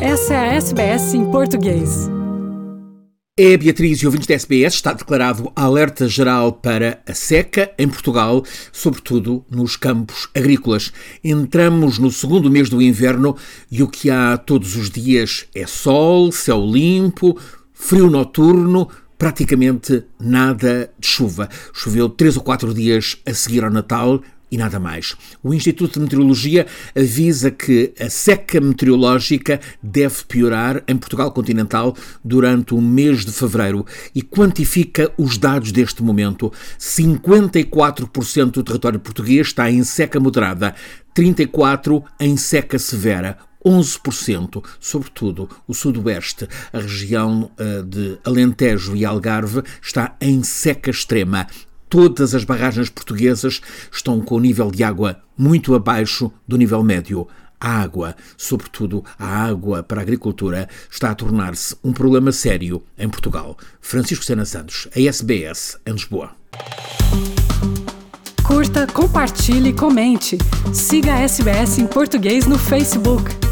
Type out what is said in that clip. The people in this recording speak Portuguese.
Essa é a SBS em português. É Beatriz e ouvintes da SBS está declarado alerta geral para a seca em Portugal, sobretudo nos campos agrícolas. Entramos no segundo mês do inverno e o que há todos os dias é sol, céu limpo, frio noturno, praticamente nada de chuva. Choveu três ou quatro dias a seguir ao Natal, e nada mais. O Instituto de Meteorologia avisa que a seca meteorológica deve piorar em Portugal continental durante o mês de fevereiro e quantifica os dados deste momento. 54% do território português está em seca moderada, 34% em seca severa. 11%, sobretudo o sudoeste, a região uh, de Alentejo e Algarve, está em seca extrema. Todas as barragens portuguesas estão com o nível de água muito abaixo do nível médio. A água, sobretudo a água para a agricultura, está a tornar-se um problema sério em Portugal. Francisco Sena Santos, a SBS, em Lisboa. Curta, compartilhe, comente. Siga a SBS em português no Facebook.